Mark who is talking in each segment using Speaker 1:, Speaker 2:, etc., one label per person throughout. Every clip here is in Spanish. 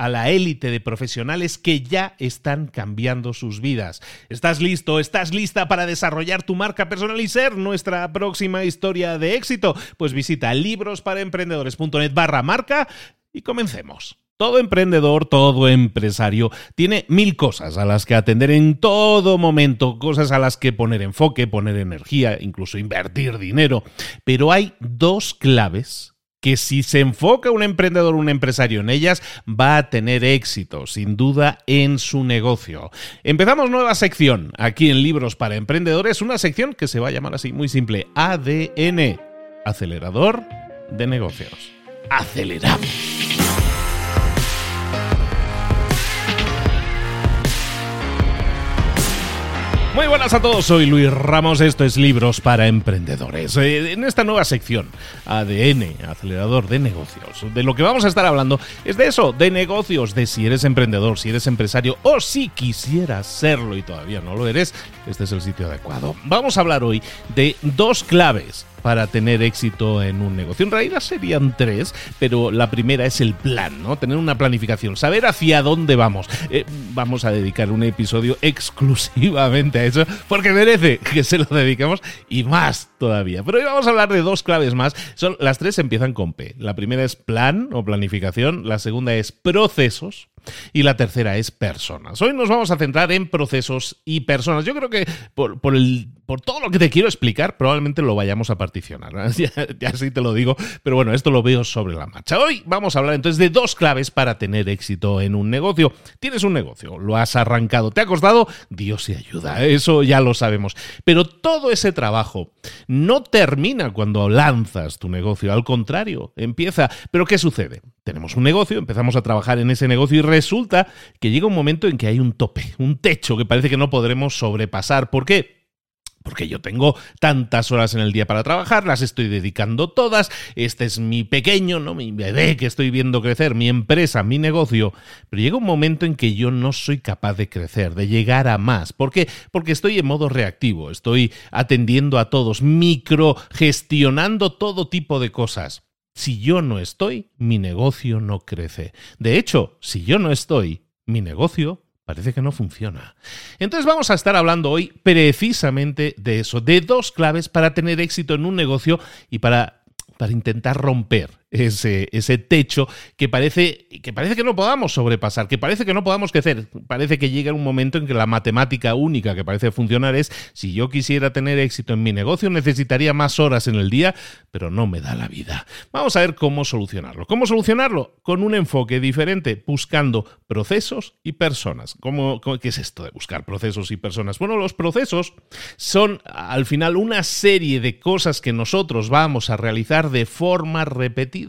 Speaker 1: a la élite de profesionales que ya están cambiando sus vidas. ¿Estás listo? ¿Estás lista para desarrollar tu marca personal y ser nuestra próxima historia de éxito? Pues visita librosparaemprendedores.net barra marca y comencemos. Todo emprendedor, todo empresario tiene mil cosas a las que atender en todo momento, cosas a las que poner enfoque, poner energía, incluso invertir dinero. Pero hay dos claves que si se enfoca un emprendedor, un empresario en ellas, va a tener éxito, sin duda, en su negocio. Empezamos nueva sección aquí en Libros para Emprendedores, una sección que se va a llamar así, muy simple, ADN, acelerador de negocios. Aceleramos. Muy buenas a todos, soy Luis Ramos, esto es Libros para Emprendedores. Eh, en esta nueva sección, ADN, acelerador de negocios, de lo que vamos a estar hablando es de eso, de negocios, de si eres emprendedor, si eres empresario o si quisieras serlo y todavía no lo eres, este es el sitio adecuado. Vamos a hablar hoy de dos claves para tener éxito en un negocio. En realidad serían tres, pero la primera es el plan, ¿no? Tener una planificación, saber hacia dónde vamos. Eh, vamos a dedicar un episodio exclusivamente a eso, porque merece que se lo dediquemos y más todavía. Pero hoy vamos a hablar de dos claves más. Son, las tres empiezan con P. La primera es plan o planificación, la segunda es procesos y la tercera es personas. Hoy nos vamos a centrar en procesos y personas. Yo creo que por, por, todo lo que te quiero explicar, probablemente lo vayamos a particionar. Ya, ya sí te lo digo, pero bueno, esto lo veo sobre la marcha. Hoy vamos a hablar entonces de dos claves para tener éxito en un negocio. Tienes un negocio, lo has arrancado, te ha costado, Dios te ayuda, eso ya lo sabemos. Pero todo ese trabajo no termina cuando lanzas tu negocio, al contrario, empieza. Pero ¿qué sucede? Tenemos un negocio, empezamos a trabajar en ese negocio y resulta que llega un momento en que hay un tope, un techo que parece que no podremos sobrepasar. ¿Por qué? Porque yo tengo tantas horas en el día para trabajar, las estoy dedicando todas, este es mi pequeño, ¿no? Mi bebé que estoy viendo crecer, mi empresa, mi negocio. Pero llega un momento en que yo no soy capaz de crecer, de llegar a más. ¿Por qué? Porque estoy en modo reactivo, estoy atendiendo a todos, micro, gestionando todo tipo de cosas. Si yo no estoy, mi negocio no crece. De hecho, si yo no estoy, mi negocio parece que no funciona. Entonces vamos a estar hablando hoy precisamente de eso, de dos claves para tener éxito en un negocio y para, para intentar romper ese, ese techo que parece, que parece que no podamos sobrepasar, que parece que no podamos crecer. Parece que llega un momento en que la matemática única que parece funcionar es, si yo quisiera tener éxito en mi negocio, necesitaría más horas en el día, pero no me da la vida. Vamos a ver cómo solucionarlo. ¿Cómo solucionarlo? Con un enfoque diferente, buscando procesos y personas. ¿Cómo, qué es esto de buscar procesos y personas? Bueno, los procesos son al final una serie de cosas que nosotros vamos a realizar de forma repetida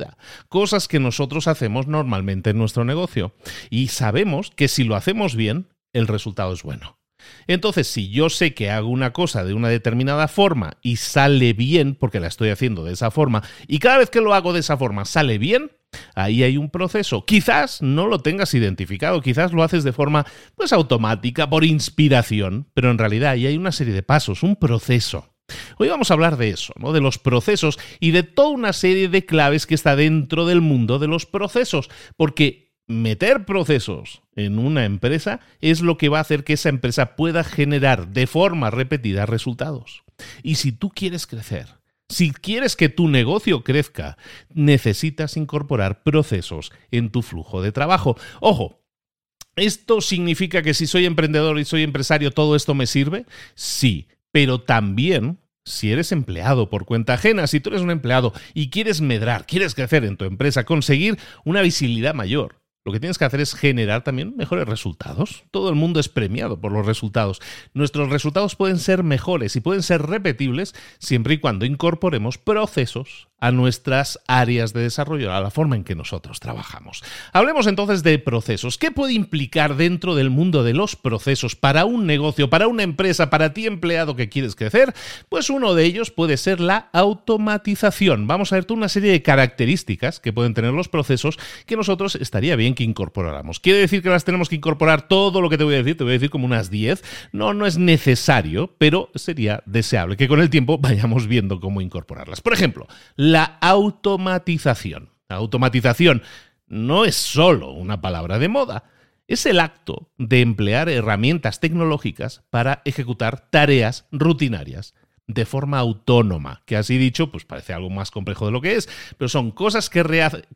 Speaker 1: cosas que nosotros hacemos normalmente en nuestro negocio. Y sabemos que si lo hacemos bien, el resultado es bueno. Entonces, si yo sé que hago una cosa de una determinada forma y sale bien, porque la estoy haciendo de esa forma, y cada vez que lo hago de esa forma sale bien, ahí hay un proceso. Quizás no lo tengas identificado, quizás lo haces de forma pues automática, por inspiración, pero en realidad ahí hay una serie de pasos, un proceso. Hoy vamos a hablar de eso, ¿no? de los procesos y de toda una serie de claves que está dentro del mundo de los procesos, porque meter procesos en una empresa es lo que va a hacer que esa empresa pueda generar de forma repetida resultados. Y si tú quieres crecer, si quieres que tu negocio crezca, necesitas incorporar procesos en tu flujo de trabajo. Ojo, ¿esto significa que si soy emprendedor y soy empresario todo esto me sirve? Sí, pero también si eres empleado por cuenta ajena, si tú eres un empleado y quieres medrar, quieres crecer en tu empresa, conseguir una visibilidad mayor, lo que tienes que hacer es generar también mejores resultados. Todo el mundo es premiado por los resultados. Nuestros resultados pueden ser mejores y pueden ser repetibles siempre y cuando incorporemos procesos a nuestras áreas de desarrollo, a la forma en que nosotros trabajamos. Hablemos entonces de procesos. ¿Qué puede implicar dentro del mundo de los procesos para un negocio, para una empresa, para ti empleado que quieres crecer? Pues uno de ellos puede ser la automatización. Vamos a ver una serie de características que pueden tener los procesos que nosotros estaría bien que incorporáramos. ¿Quiere decir que las tenemos que incorporar todo lo que te voy a decir? Te voy a decir como unas 10. No, no es necesario, pero sería deseable que con el tiempo vayamos viendo cómo incorporarlas. Por ejemplo, la automatización. La automatización no es solo una palabra de moda, es el acto de emplear herramientas tecnológicas para ejecutar tareas rutinarias de forma autónoma, que así dicho, pues parece algo más complejo de lo que es, pero son cosas que,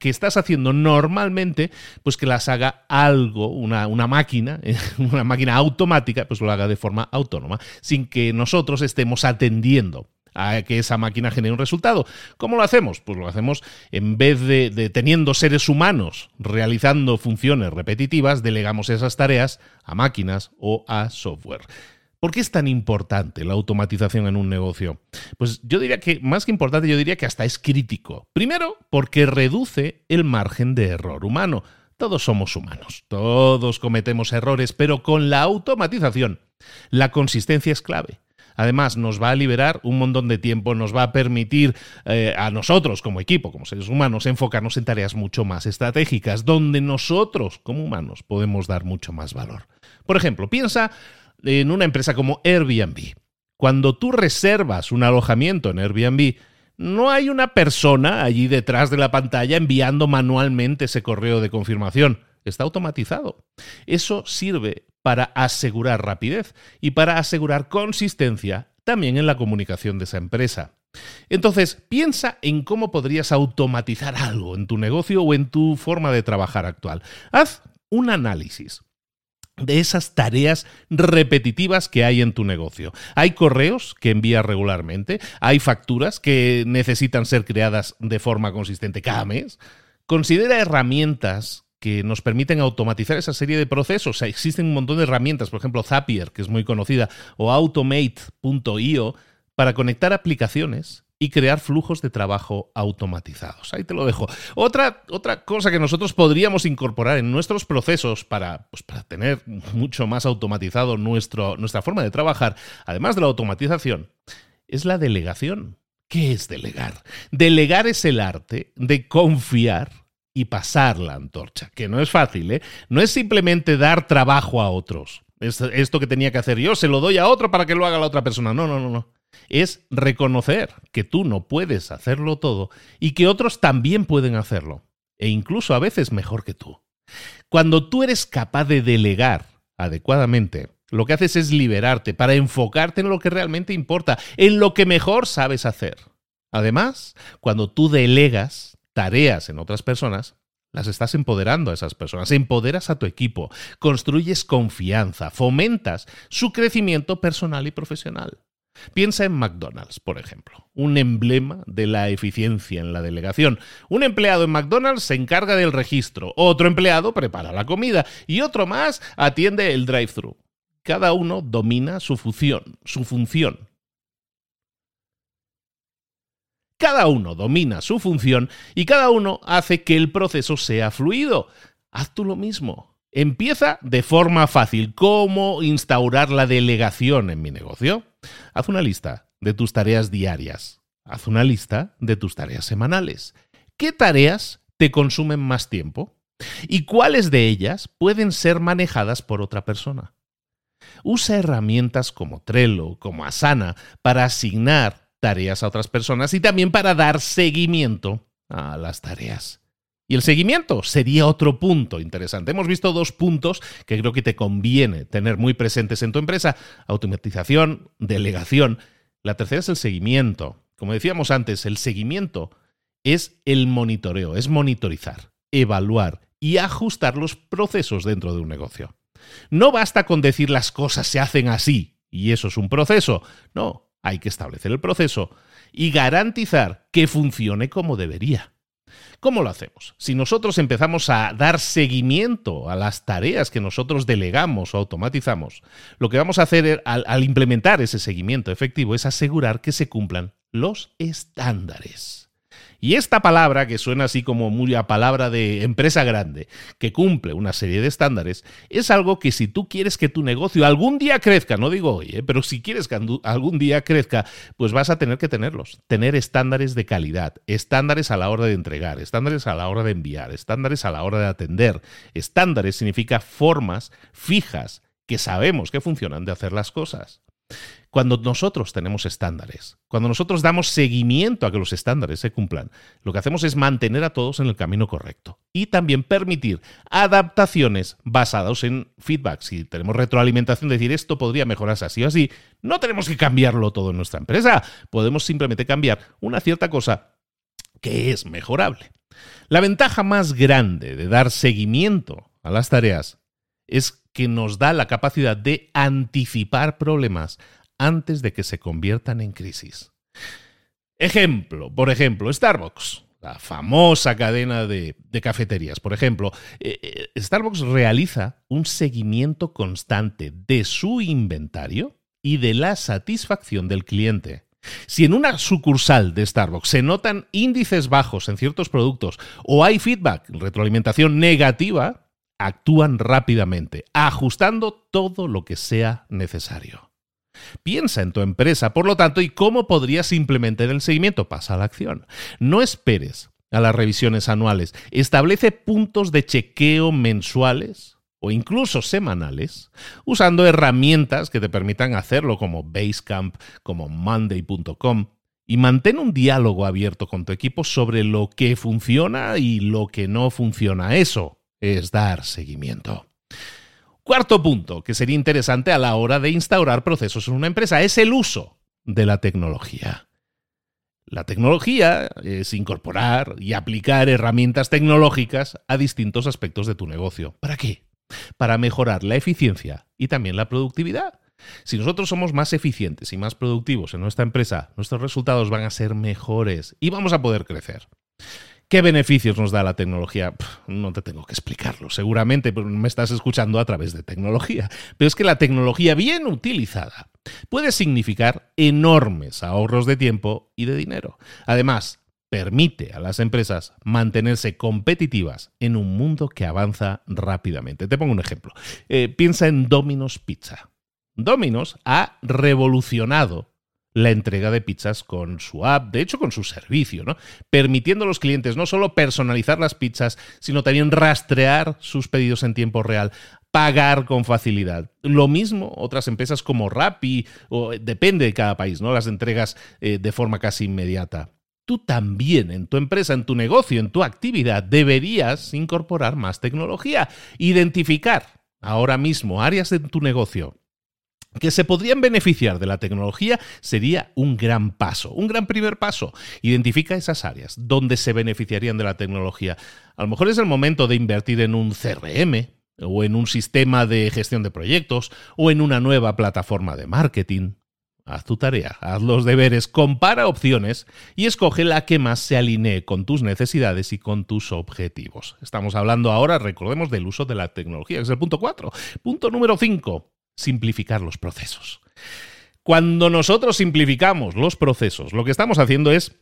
Speaker 1: estás haciendo normalmente, pues que las haga algo, una, una máquina, una máquina automática, pues lo haga de forma autónoma, sin que nosotros estemos atendiendo a que esa máquina genere un resultado. ¿Cómo lo hacemos? Pues lo hacemos en vez de, teniendo seres humanos realizando funciones repetitivas, delegamos esas tareas a máquinas o a software. ¿Por qué es tan importante la automatización en un negocio? Pues yo diría que, más que importante, yo diría que hasta es crítico. Primero, porque reduce el margen de error humano. Todos somos humanos, todos cometemos errores, pero con la automatización la consistencia es clave. Además, nos va a liberar un montón de tiempo, nos va a permitir eh, a nosotros como equipo, como seres humanos, enfocarnos en tareas mucho más estratégicas, donde nosotros como humanos podemos dar mucho más valor. Por ejemplo, piensa en una empresa como Airbnb. Cuando tú reservas un alojamiento en Airbnb, no hay una persona allí detrás de la pantalla enviando manualmente ese correo de confirmación. Está automatizado. Eso sirve para asegurar rapidez y para asegurar consistencia también en la comunicación de esa empresa. Entonces, piensa en cómo podrías automatizar algo en tu negocio o en tu forma de trabajar actual. Haz un análisis de esas tareas repetitivas que hay en tu negocio. Hay correos que envías regularmente, hay facturas que necesitan ser creadas de forma consistente cada mes. Considera herramientas que nos permiten automatizar esa serie de procesos. existen un montón de herramientas, por ejemplo Zapier, que es muy conocida, o automate.io, para conectar aplicaciones y crear flujos de trabajo automatizados. Ahí te lo dejo. Otra, otra cosa que nosotros podríamos incorporar en nuestros procesos para, pues, para tener mucho más automatizado nuestro, nuestra forma de trabajar, además de la automatización, es la delegación. ¿Qué es delegar? Delegar es el arte de confiar y pasar la antorcha, que no es fácil, ¿eh? No es simplemente dar trabajo a otros. esto que tenía que hacer yo, se lo doy a otro para que lo haga la otra persona. No, no, no, no. Es reconocer que tú no puedes hacerlo todo y que otros también pueden hacerlo, e incluso a veces mejor que tú. Cuando tú eres capaz de delegar adecuadamente, lo que haces es liberarte para enfocarte en lo que realmente importa, en lo que mejor sabes hacer. Además, cuando tú delegas, tareas en otras personas, las estás empoderando a esas personas, empoderas a tu equipo, construyes confianza, fomentas su crecimiento personal y profesional. Piensa en McDonald's, por ejemplo, un emblema de la eficiencia en la delegación. Un empleado en McDonald's se encarga del registro, otro empleado prepara la comida y otro más atiende el drive-thru. Cada uno domina su función, su función Cada uno domina su función y cada uno hace que el proceso sea fluido. Haz tú lo mismo. Empieza de forma fácil. ¿Cómo instaurar la delegación en mi negocio? Haz una lista de tus tareas diarias. Haz una lista de tus tareas semanales. ¿Qué tareas te consumen más tiempo? ¿Y cuáles de ellas pueden ser manejadas por otra persona? Usa herramientas como Trello, como Asana, para asignar tareas a otras personas y también para dar seguimiento a las tareas. Y el seguimiento sería otro punto interesante. Hemos visto dos puntos que creo que te conviene tener muy presentes en tu empresa. Automatización, delegación. La tercera es el seguimiento. Como decíamos antes, el seguimiento es el monitoreo, es monitorizar, evaluar y ajustar los procesos dentro de un negocio. No basta con decir las cosas se hacen así y eso es un proceso. No, hay que establecer el proceso y garantizar que funcione como debería. ¿Cómo lo hacemos? Si nosotros empezamos a dar seguimiento a las tareas que nosotros delegamos o automatizamos, lo que vamos a hacer al, implementar ese seguimiento efectivo es asegurar que se cumplan los estándares. Y esta palabra, que suena así como muy a palabra de empresa grande, que cumple una serie de estándares, es algo que si tú quieres que tu negocio algún día crezca, no digo hoy, ¿eh? pero si quieres que algún día crezca, pues vas a tener que tenerlos. Tener estándares de calidad, estándares a la hora de entregar, estándares a la hora de enviar, estándares a la hora de atender. Estándares significa formas fijas que sabemos que funcionan de hacer las cosas. Cuando nosotros tenemos estándares, cuando nosotros damos seguimiento a que los estándares se cumplan, lo que hacemos es mantener a todos en el camino correcto y también permitir adaptaciones basadas en feedback. Si tenemos retroalimentación, decir esto podría mejorarse así o así, no tenemos que cambiarlo todo en nuestra empresa, podemos simplemente cambiar una cierta cosa que es mejorable. La ventaja más grande de dar seguimiento a las tareas es que nos da la capacidad de anticipar problemas antes de que se conviertan en crisis. Ejemplo, por ejemplo, Starbucks, la famosa cadena de, cafeterías. Por ejemplo, eh, eh, Starbucks realiza un seguimiento constante de su inventario y de la satisfacción del cliente. Si en una sucursal de Starbucks se notan índices bajos en ciertos productos o hay feedback, retroalimentación negativa, actúan rápidamente, ajustando todo lo que sea necesario. Piensa en tu empresa, por lo tanto, y cómo podrías implementar el seguimiento. Pasa a la acción. No esperes a las revisiones anuales. Establece puntos de chequeo mensuales o incluso semanales, usando herramientas que te permitan hacerlo como Basecamp, como Monday.com, y mantén un diálogo abierto con tu equipo sobre lo que funciona y lo que no funciona. Eso es dar seguimiento. Cuarto punto, que sería interesante a la hora de instaurar procesos en una empresa, es el uso de la tecnología. La tecnología es incorporar y aplicar herramientas tecnológicas a distintos aspectos de tu negocio. ¿Para qué? Para mejorar la eficiencia y también la productividad. Si nosotros somos más eficientes y más productivos en nuestra empresa, nuestros resultados van a ser mejores y vamos a poder crecer. ¿Qué beneficios nos da la tecnología? no te tengo que explicarlo, seguramente me estás escuchando a través de tecnología, pero es que la tecnología bien utilizada puede significar enormes ahorros de tiempo y de dinero. Además, permite a las empresas mantenerse competitivas en un mundo que avanza rápidamente. Te pongo un ejemplo. Eh, piensa en Domino's Pizza. Domino's ha revolucionado la entrega de pizzas con su app, de hecho con su servicio, ¿no? Permitiendo a los clientes no solo personalizar las pizzas, sino también rastrear sus pedidos en tiempo real, pagar con facilidad. Lo mismo otras empresas como Rappi, o depende de cada país, ¿no? Las entregas eh, de forma casi inmediata. Tú también en tu empresa, en tu negocio, en tu actividad, deberías incorporar más tecnología. Identificar ahora mismo áreas de tu negocio que se podrían beneficiar de la tecnología sería un gran paso, un gran primer paso. Identifica esas áreas donde se beneficiarían de la tecnología. A lo mejor es el momento de invertir en un CRM o en un sistema de gestión de proyectos o en una nueva plataforma de marketing. Haz tu tarea, haz los deberes, compara opciones y escoge la que más se alinee con tus necesidades y con tus objetivos. Estamos hablando ahora, recordemos, del uso de la tecnología, que es el punto 4. Punto número 5 simplificar los procesos. Cuando nosotros simplificamos los procesos, lo que estamos haciendo es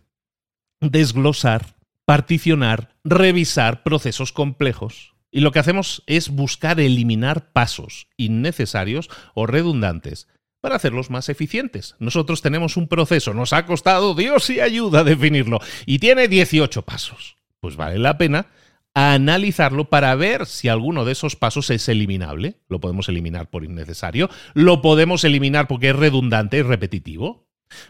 Speaker 1: desglosar, particionar, revisar procesos complejos Y lo que hacemos es buscar eliminar pasos innecesarios o redundantes para hacerlos más eficientes. Nosotros tenemos un proceso, nos ha costado Dios y ayuda a definirlo, y tiene 18 pasos. Pues vale la pena analizarlo para ver si alguno de esos pasos es eliminable. Lo podemos eliminar por innecesario, lo podemos eliminar porque es redundante y repetitivo.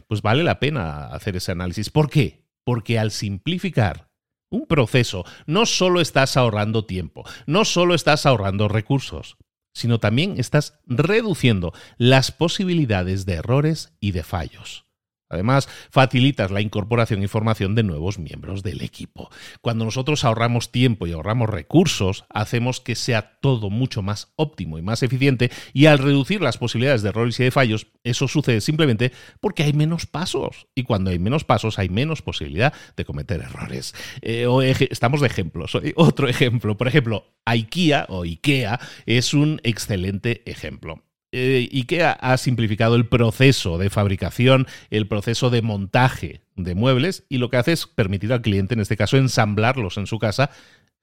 Speaker 1: Pues vale la pena hacer ese análisis. ¿Por qué? Porque al simplificar un proceso, no solo estás ahorrando tiempo, no solo estás ahorrando recursos, sino también estás reduciendo las posibilidades de errores y de fallos. Además, facilitas la incorporación y formación de nuevos miembros del equipo. Cuando nosotros ahorramos tiempo y ahorramos recursos, hacemos que sea todo mucho más óptimo y más eficiente y al reducir las posibilidades de errores y de fallos, eso sucede simplemente porque hay menos pasos y cuando hay menos pasos hay menos posibilidad de cometer errores. Eh, estamos de ejemplos. Otro ejemplo, por ejemplo, IKEA o IKEA es un excelente ejemplo. Eh, IKEA ha simplificado el proceso de fabricación, el proceso de montaje de muebles y lo que hace es permitir al cliente, en este caso, ensamblarlos en su casa,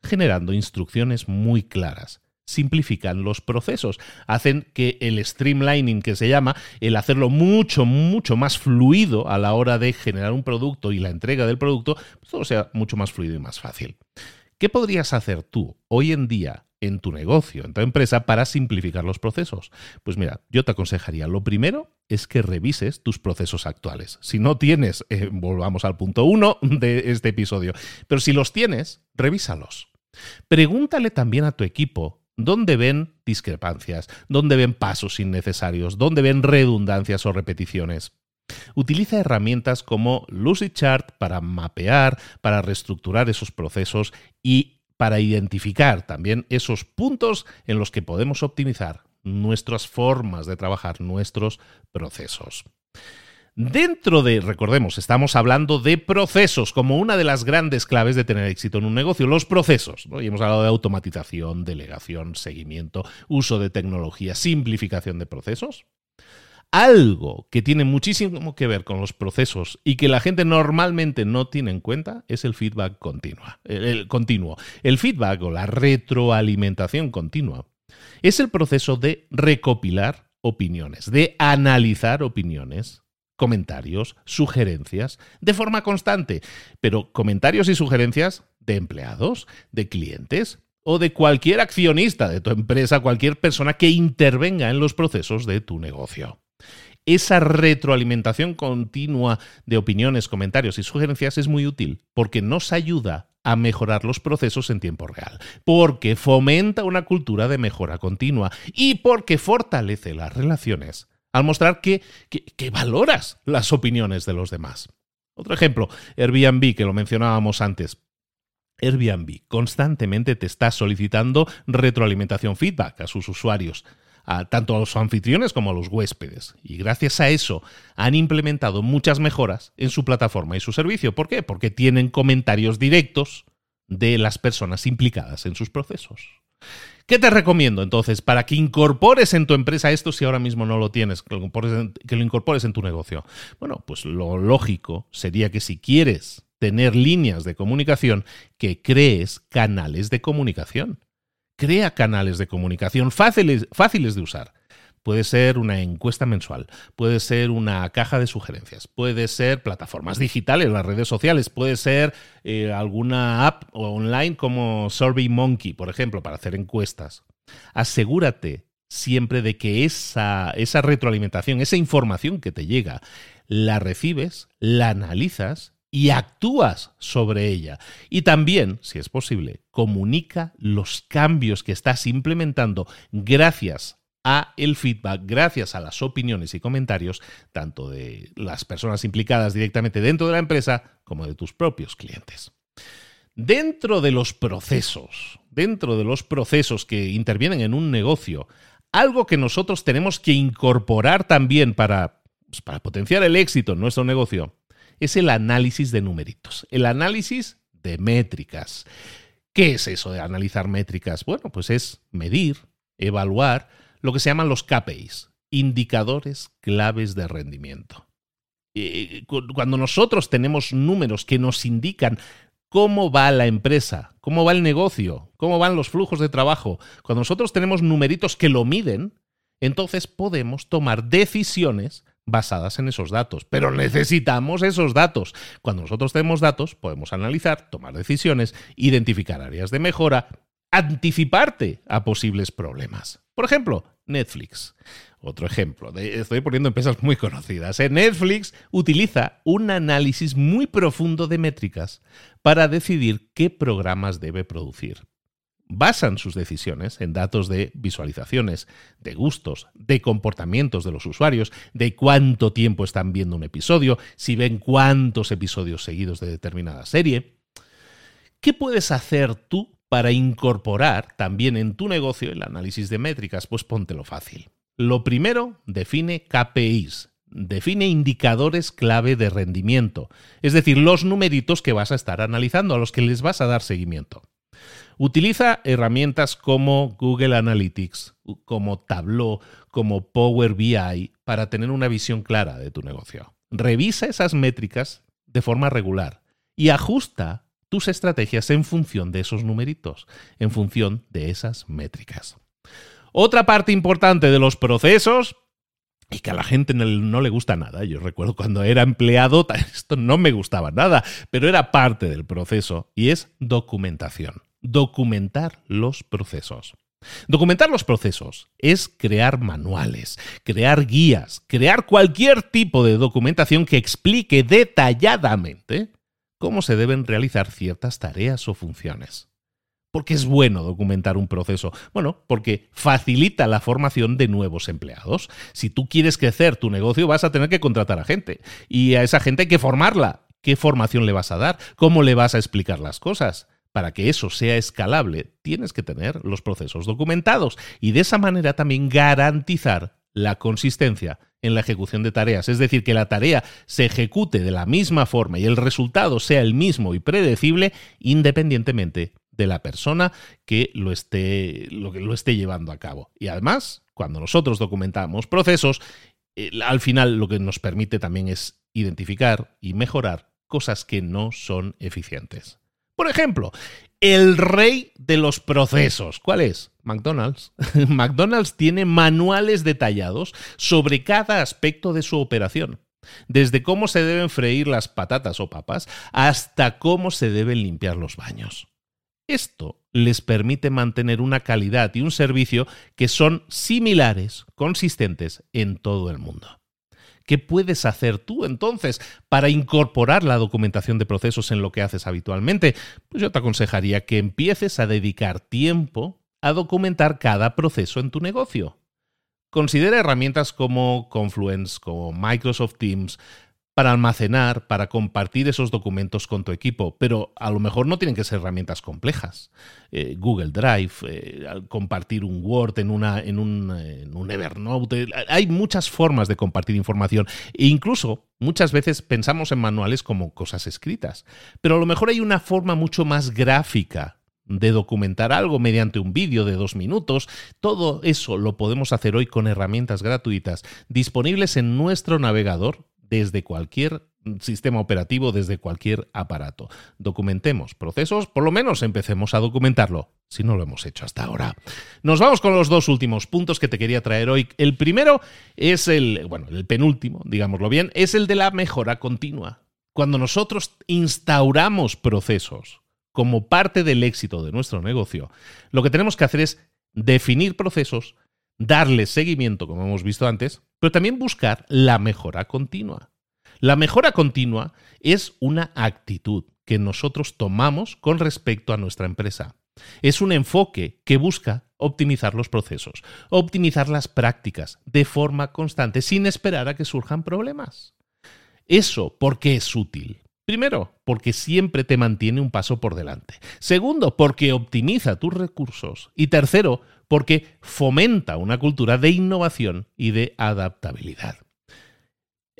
Speaker 1: generando instrucciones muy claras. Simplifican los procesos, hacen que el streamlining que se llama, el hacerlo mucho, mucho más fluido a la hora de generar un producto y la entrega del producto, pues todo sea mucho más fluido y más fácil. ¿Qué podrías hacer tú hoy en día en tu negocio, en tu empresa, para simplificar los procesos? Pues mira, yo te aconsejaría, lo primero es que revises tus procesos actuales. Si no tienes, eh, volvamos al punto uno de este episodio, pero si los tienes, revísalos. Pregúntale también a tu equipo dónde ven discrepancias, dónde ven pasos innecesarios, dónde ven redundancias o repeticiones. Utiliza herramientas como Lucidchart para mapear, para reestructurar esos procesos y para identificar también esos puntos en los que podemos optimizar nuestras formas de trabajar, nuestros procesos. Dentro de, recordemos, estamos hablando de procesos como una de las grandes claves de tener éxito en un negocio, los procesos. Y hemos hablado de automatización, delegación, seguimiento, uso de tecnología, simplificación de procesos. Algo que tiene muchísimo que ver con los procesos y que la gente normalmente no tiene en cuenta es el feedback el, continuo. El feedback o la retroalimentación continua es el proceso de recopilar opiniones, de analizar opiniones, comentarios, sugerencias, de forma constante, pero comentarios y sugerencias de empleados, de clientes, o de cualquier accionista de tu empresa, cualquier persona que intervenga en los procesos de tu negocio esa retroalimentación continua de opiniones, comentarios y sugerencias es muy útil porque nos ayuda a mejorar los procesos en tiempo real, porque fomenta una cultura de mejora continua y porque fortalece las relaciones al mostrar que, que, valoras las opiniones de los demás. Otro ejemplo, Airbnb, que lo mencionábamos antes. Airbnb constantemente te está solicitando retroalimentación feedback a sus usuarios tanto a los anfitriones como a los huéspedes. Y gracias a eso han implementado muchas mejoras en su plataforma y su servicio. ¿Por qué? Porque tienen comentarios directos de las personas implicadas en sus procesos. ¿Qué te recomiendo entonces para que incorpores en tu empresa esto si ahora mismo no lo tienes, que lo incorpores en tu negocio? Bueno, pues lo lógico sería que si quieres tener líneas de comunicación, que crees canales de comunicación crea canales de comunicación fáciles, fáciles de usar. Puede ser una encuesta mensual, puede ser una caja de sugerencias, puede ser plataformas digitales, las redes sociales, puede ser eh, alguna app online como SurveyMonkey, por ejemplo, para hacer encuestas. Asegúrate siempre de que esa, esa retroalimentación, esa información que te llega, la recibes, la analizas y actúas sobre ella. Y también, si es posible, comunica los cambios que estás implementando gracias a el feedback, gracias a las opiniones y comentarios tanto de las personas implicadas directamente dentro de la empresa como de tus propios clientes. Dentro de los procesos, dentro de los procesos que intervienen en un negocio, algo que nosotros tenemos que incorporar también para, pues, para potenciar el éxito en nuestro negocio es el análisis de numeritos, el análisis de métricas. ¿Qué es eso de analizar métricas? Bueno, pues es medir, evaluar lo que se llaman los KPIs, indicadores claves de rendimiento. Cuando nosotros tenemos números que nos indican cómo va la empresa, cómo va el negocio, cómo van los flujos de trabajo. Cuando nosotros tenemos numeritos que lo miden, entonces podemos tomar decisiones basadas en esos datos. Pero necesitamos esos datos. Cuando nosotros tenemos datos, podemos analizar, tomar decisiones, identificar áreas de mejora, anticiparte a posibles problemas. Por ejemplo, Netflix. Otro ejemplo, estoy poniendo empresas muy conocidas. ¿eh? Netflix utiliza un análisis muy profundo de métricas para decidir qué programas debe producir basan sus decisiones en datos de visualizaciones, de gustos, de comportamientos de los usuarios, de cuánto tiempo están viendo un episodio, si ven cuántos episodios seguidos de determinada serie. ¿Qué puedes hacer tú para incorporar también en tu negocio el análisis de métricas? Pues póntelo fácil. Lo primero, define KPIs, define indicadores clave de rendimiento, es decir, los numeritos que vas a estar analizando, a los que les vas a dar seguimiento. Utiliza herramientas como Google Analytics, como Tableau, como Power BI para tener una visión clara de tu negocio. Revisa esas métricas de forma regular y ajusta tus estrategias en función de esos numeritos, en función de esas métricas. Otra parte importante de los procesos y que a la gente no le gusta nada. Yo recuerdo cuando era empleado, esto no me gustaba nada, pero era parte del proceso y es documentación documentar los procesos. Documentar los procesos es crear manuales, crear guías, crear cualquier tipo de documentación que explique detalladamente cómo se deben realizar ciertas tareas o funciones. ¿Por qué es bueno documentar un proceso? Bueno, porque facilita la formación de nuevos empleados. Si tú quieres crecer tu negocio, vas a tener que contratar a gente. Y a esa gente hay que formarla. ¿Qué formación le vas a dar? ¿Cómo le vas a explicar las cosas? Para que eso sea escalable, tienes que tener los procesos documentados y de esa manera también garantizar la consistencia en la ejecución de tareas, es decir, que la tarea se ejecute de la misma forma y el resultado sea el mismo y predecible independientemente de la persona que lo esté, lo, que lo esté llevando a cabo. Y además, cuando nosotros documentamos procesos, al final lo que nos permite también es identificar y mejorar cosas que no son eficientes. Por ejemplo, el rey de los procesos. ¿Cuál es? McDonald's. McDonald's tiene manuales detallados sobre cada aspecto de su operación. Desde cómo se deben freír las patatas o papas hasta cómo se deben limpiar los baños. Esto les permite mantener una calidad y un servicio que son similares, consistentes en todo el mundo. ¿Qué puedes hacer tú entonces para incorporar la documentación de procesos en lo que haces habitualmente? Pues yo te aconsejaría que empieces a dedicar tiempo a documentar cada proceso en tu negocio. Considera herramientas como Confluence, como Microsoft Teams, para almacenar, para compartir esos documentos con tu equipo, pero a lo mejor no tienen que ser herramientas complejas. Eh, Google Drive, eh, compartir un Word en, una, en, un, en un Evernote, hay muchas formas de compartir información e incluso muchas veces pensamos en manuales como cosas escritas, pero a lo mejor hay una forma mucho más gráfica de documentar algo mediante un vídeo de dos minutos. Todo eso lo podemos hacer hoy con herramientas gratuitas disponibles en nuestro navegador desde cualquier sistema operativo, desde cualquier aparato. Documentemos procesos, por lo menos empecemos a documentarlo, si no lo hemos hecho hasta ahora. Nos vamos con los dos últimos puntos que te quería traer hoy. El primero es el, bueno, el penúltimo, digámoslo bien, es el de la mejora continua. Cuando nosotros instauramos procesos como parte del éxito de nuestro negocio, lo que tenemos que hacer es definir procesos, darle seguimiento, como hemos visto antes, pero también buscar la mejora continua. La mejora continua es una actitud que nosotros tomamos con respecto a nuestra empresa. Es un enfoque que busca optimizar los procesos, optimizar las prácticas de forma constante, sin esperar a que surjan problemas. Eso, ¿por qué es útil? Primero, porque siempre te mantiene un paso por delante. Segundo, porque optimiza tus recursos. Y tercero, porque fomenta una cultura de innovación y de adaptabilidad.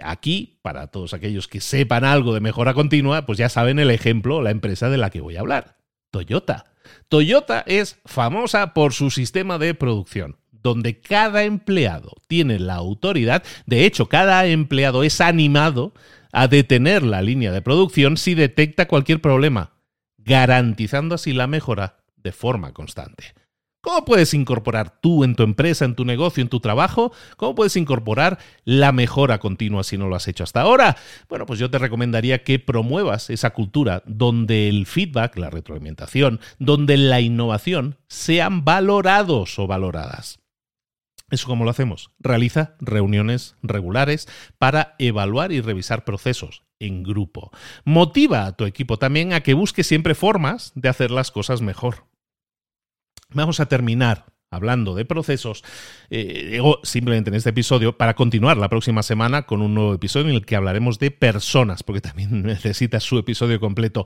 Speaker 1: Aquí, para todos aquellos que sepan algo de mejora continua, pues ya saben el ejemplo, la empresa de la que voy a hablar, Toyota. Toyota es famosa por su sistema de producción, donde cada empleado tiene la autoridad, de hecho, cada empleado es animado a detener la línea de producción si detecta cualquier problema. garantizando así la mejora de forma constante. ¿Cómo puedes incorporar tú en tu empresa, en tu negocio, en tu trabajo? ¿Cómo puedes incorporar la mejora continua si no lo has hecho hasta ahora? Bueno, pues yo te recomendaría que promuevas esa cultura donde el feedback, la retroalimentación, donde la innovación sean valorados o valoradas. ¿Eso cómo lo hacemos? Realiza reuniones regulares para evaluar y revisar procesos en grupo. Motiva a tu equipo también a que busque siempre formas de hacer las cosas mejor. Vamos a terminar hablando de procesos, eh, simplemente en este episodio para continuar la próxima semana con un nuevo episodio en el que hablaremos de personas, porque también necesita su episodio completo.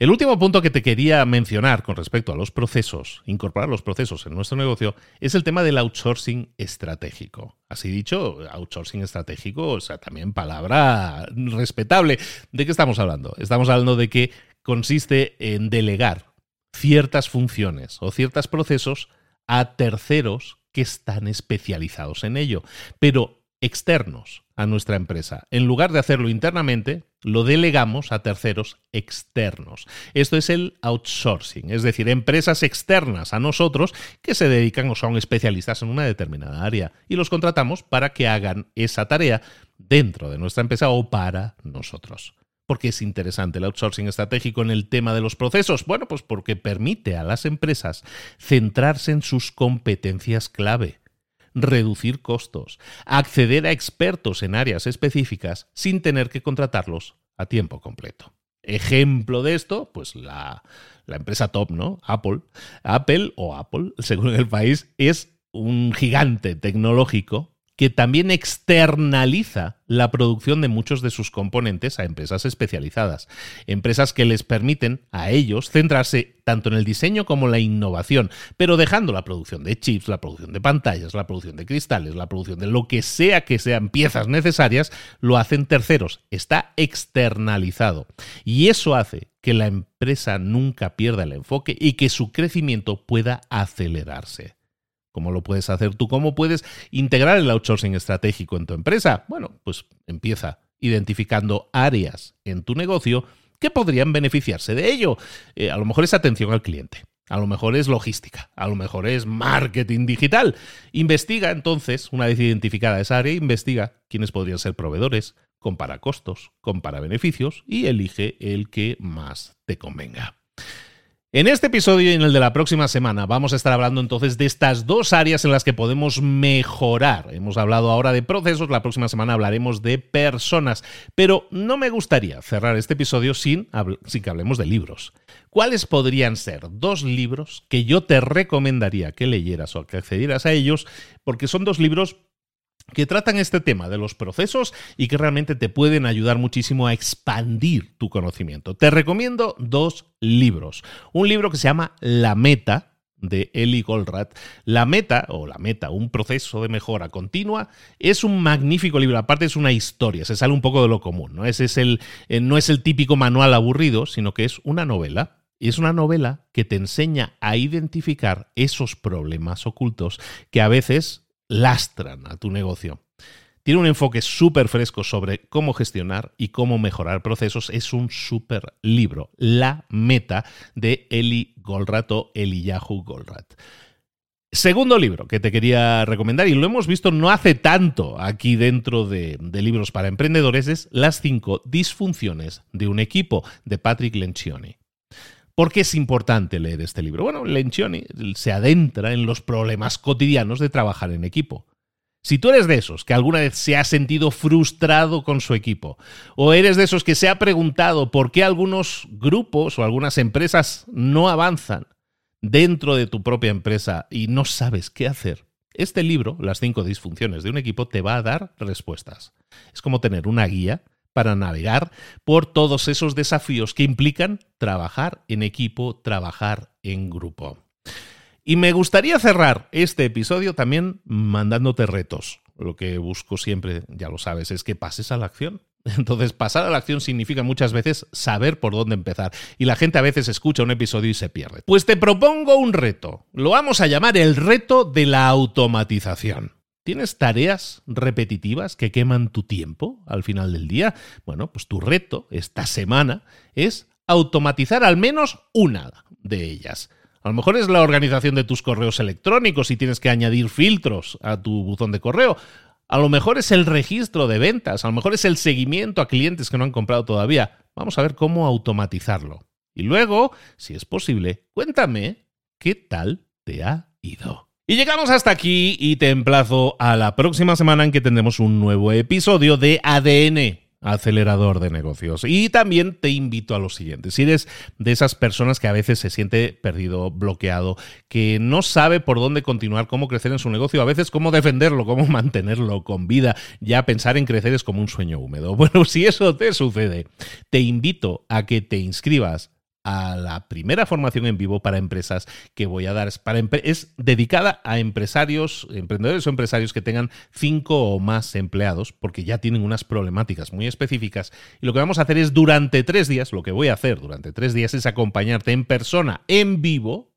Speaker 1: El último punto que te quería mencionar con respecto a los procesos, incorporar los procesos en nuestro negocio, es el tema del outsourcing estratégico. Así dicho, outsourcing estratégico, o sea, también palabra respetable. ¿De qué estamos hablando? Estamos hablando de que consiste en delegar ciertas funciones o ciertos procesos a terceros que están especializados en ello, pero externos a nuestra empresa. En lugar de hacerlo internamente, lo delegamos a terceros externos. Esto es el outsourcing, es decir, empresas externas a nosotros que se dedican o son especialistas en una determinada área y los contratamos para que hagan esa tarea dentro de nuestra empresa o para nosotros. ¿Por qué es interesante el outsourcing estratégico en el tema de los procesos? Bueno, pues porque permite a las empresas centrarse en sus competencias clave, reducir costos, acceder a expertos en áreas específicas sin tener que contratarlos a tiempo completo. Ejemplo de esto, pues la, la empresa top, ¿no? Apple. Apple o Apple, según el país, es un gigante tecnológico que también externaliza la producción de muchos de sus componentes a empresas especializadas, empresas que les permiten a ellos centrarse tanto en el diseño como en la innovación, pero dejando la producción de chips, la producción de pantallas, la producción de cristales, la producción de lo que sea que sean piezas necesarias, lo hacen terceros, está externalizado. Y eso hace que la empresa nunca pierda el enfoque y que su crecimiento pueda acelerarse. ¿Cómo lo puedes hacer tú? ¿Cómo puedes integrar el outsourcing estratégico en tu empresa? Bueno, pues empieza identificando áreas en tu negocio que podrían beneficiarse de ello. Eh, a lo mejor es atención al cliente, a lo mejor es logística, a lo mejor es marketing digital. Investiga entonces, una vez identificada esa área, investiga quiénes podrían ser proveedores, compara costos, compara beneficios y elige el que más te convenga. En este episodio y en el de la próxima semana vamos a estar hablando entonces de estas dos áreas en las que podemos mejorar. Hemos hablado ahora de procesos, la próxima semana hablaremos de personas, pero no me gustaría cerrar este episodio sin, que hablemos de libros. ¿Cuáles podrían ser dos libros que yo te recomendaría que leyeras o que accedieras a ellos? Porque son dos libros que tratan este tema de los procesos y que realmente te pueden ayudar muchísimo a expandir tu conocimiento. Te recomiendo dos libros. Un libro que se llama La Meta, de Eli Goldratt. La meta, o la meta, un proceso de mejora continua, es un magnífico libro. Aparte es una historia, se sale un poco de lo común. ¿no? Es el, eh, no es el típico manual aburrido, sino que es una novela. Y es una novela que te enseña a identificar esos problemas ocultos que a veces lastran a tu negocio. Tiene un enfoque súper fresco sobre cómo gestionar y cómo mejorar procesos. Es un súper libro. La meta de Eli Goldratt o Eliyahu Goldratt. Segundo libro que te quería recomendar, y lo hemos visto no hace tanto aquí dentro de, de, libros para emprendedores, es Las cinco disfunciones de un equipo, de Patrick Lencioni. ¿Por qué es importante leer este libro? Bueno, Lencioni se adentra en los problemas cotidianos de trabajar en equipo. Si tú eres de esos que alguna vez se ha sentido frustrado con su equipo, o eres de esos que se ha preguntado por qué algunos grupos o algunas empresas no avanzan dentro de tu propia empresa y no sabes qué hacer, este libro, Las cinco disfunciones de un equipo, te va a dar respuestas. Es como tener una guía para navegar por todos esos desafíos que implican trabajar en equipo, trabajar en grupo. Y me gustaría cerrar este episodio también mandándote retos. Lo que busco siempre, ya lo sabes, es que pases a la acción. Entonces, pasar a la acción significa muchas veces saber por dónde empezar. Y la gente a veces escucha un episodio y se pierde. Pues te propongo un reto. Lo vamos a llamar el reto de la automatización. ¿Tienes tareas repetitivas que queman tu tiempo al final del día? Bueno, pues tu reto esta semana es automatizar al menos una de ellas. A lo mejor es la organización de tus correos electrónicos y tienes que añadir filtros a tu buzón de correo. A lo mejor es el registro de ventas, a lo mejor es el seguimiento a clientes que no han comprado todavía. Vamos a ver cómo automatizarlo. Y luego, si es posible, cuéntame qué tal te ha ido. Y llegamos hasta aquí y te emplazo a la próxima semana en que tendremos un nuevo episodio de ADN acelerador de negocios. Y también te invito a lo siguiente, si eres de esas personas que a veces se siente perdido, bloqueado, que no sabe por dónde continuar, cómo crecer en su negocio, a veces cómo defenderlo, cómo mantenerlo con vida, ya pensar en crecer es como un sueño húmedo. Bueno, si eso te sucede, te invito a que te inscribas a la primera formación en vivo para empresas que voy a dar. Es, dedicada a empresarios, emprendedores o empresarios que tengan cinco o más empleados, porque ya tienen unas problemáticas muy específicas. Y lo que vamos a hacer es durante tres días, lo que voy a hacer durante tres días es acompañarte en persona, en vivo,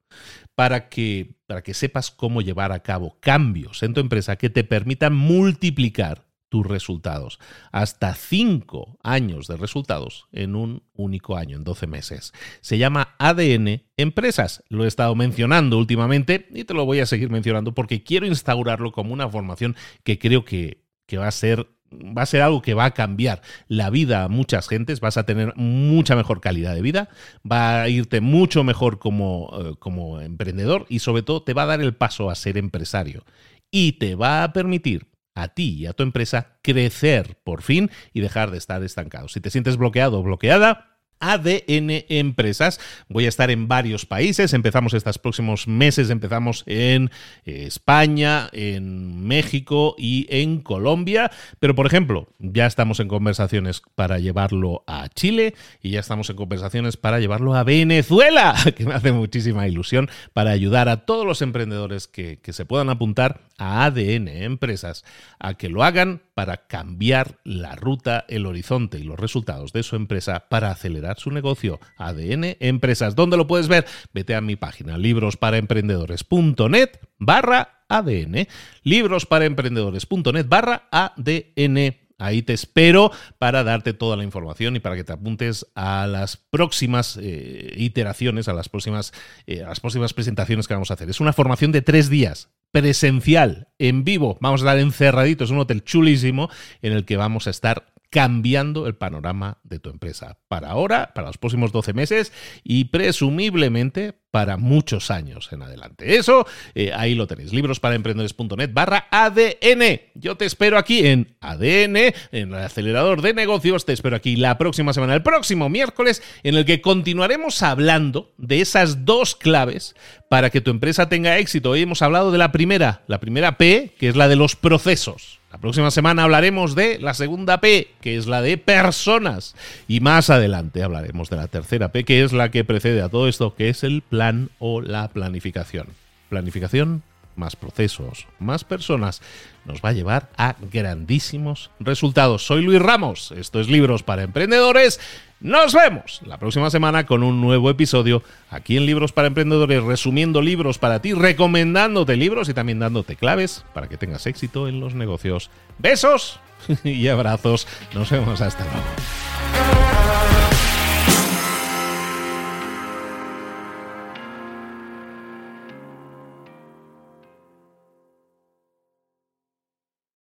Speaker 1: para que, para que sepas cómo llevar a cabo cambios en tu empresa que te permitan multiplicar tus resultados. Hasta 5 años de resultados en un único año, en 12 meses. Se llama ADN Empresas. Lo he estado mencionando últimamente y te lo voy a seguir mencionando porque quiero instaurarlo como una formación que creo que, que va a ser va a ser algo que va a cambiar la vida a muchas gentes, vas a tener mucha mejor calidad de vida, va a irte mucho mejor como, eh, como emprendedor y sobre todo te va a dar el paso a ser empresario y te va a permitir a ti y a tu empresa crecer por fin y dejar de estar estancados. Si te sientes bloqueado o bloqueada, ADN Empresas. Voy a estar en varios países. Empezamos estos próximos meses, empezamos en eh, España, en México y en Colombia. Pero, por ejemplo, ya estamos en conversaciones para llevarlo a Chile y ya estamos en conversaciones para llevarlo a Venezuela, que me hace muchísima ilusión, para ayudar a todos los emprendedores que, que se puedan apuntar a ADN Empresas a que lo hagan para cambiar la ruta, el horizonte y los resultados de su empresa para acelerar su negocio. ADN Empresas. ¿Dónde lo puedes ver? Vete a mi página librosparaemprendedores.net barra ADN. Librosparaemprendedores.net barra ADN. Ahí te espero para darte toda la información y para que te apuntes a las próximas eh, iteraciones, a las próximas, eh, a las próximas presentaciones que vamos a hacer. Es una formación de tres días presencial, en vivo. Vamos a estar encerraditos en un hotel chulísimo en el que vamos a estar cambiando el panorama de tu empresa para ahora, para los próximos 12 meses y presumiblemente para muchos años en adelante. Eso, eh, ahí lo tenéis, librosparaemprendedores.net barra ADN. Yo te espero aquí en ADN, en el acelerador de negocios, te espero aquí la próxima semana, el próximo miércoles, en el que continuaremos hablando de esas dos claves para que tu empresa tenga éxito. Hoy hemos hablado de la primera, la primera P, que es la de los procesos. La próxima semana hablaremos de la segunda P, que es la de personas. Y más adelante hablaremos de la tercera P, que es la que precede a todo esto, que es el plan o la planificación. Planificación más procesos, más personas, nos va a llevar a grandísimos resultados. Soy Luis Ramos, esto es Libros para Emprendedores. Nos vemos la próxima semana con un nuevo episodio aquí en Libros para Emprendedores, resumiendo libros para ti, recomendándote libros y también dándote claves para que tengas éxito en los negocios. Besos y abrazos. Nos vemos hasta luego.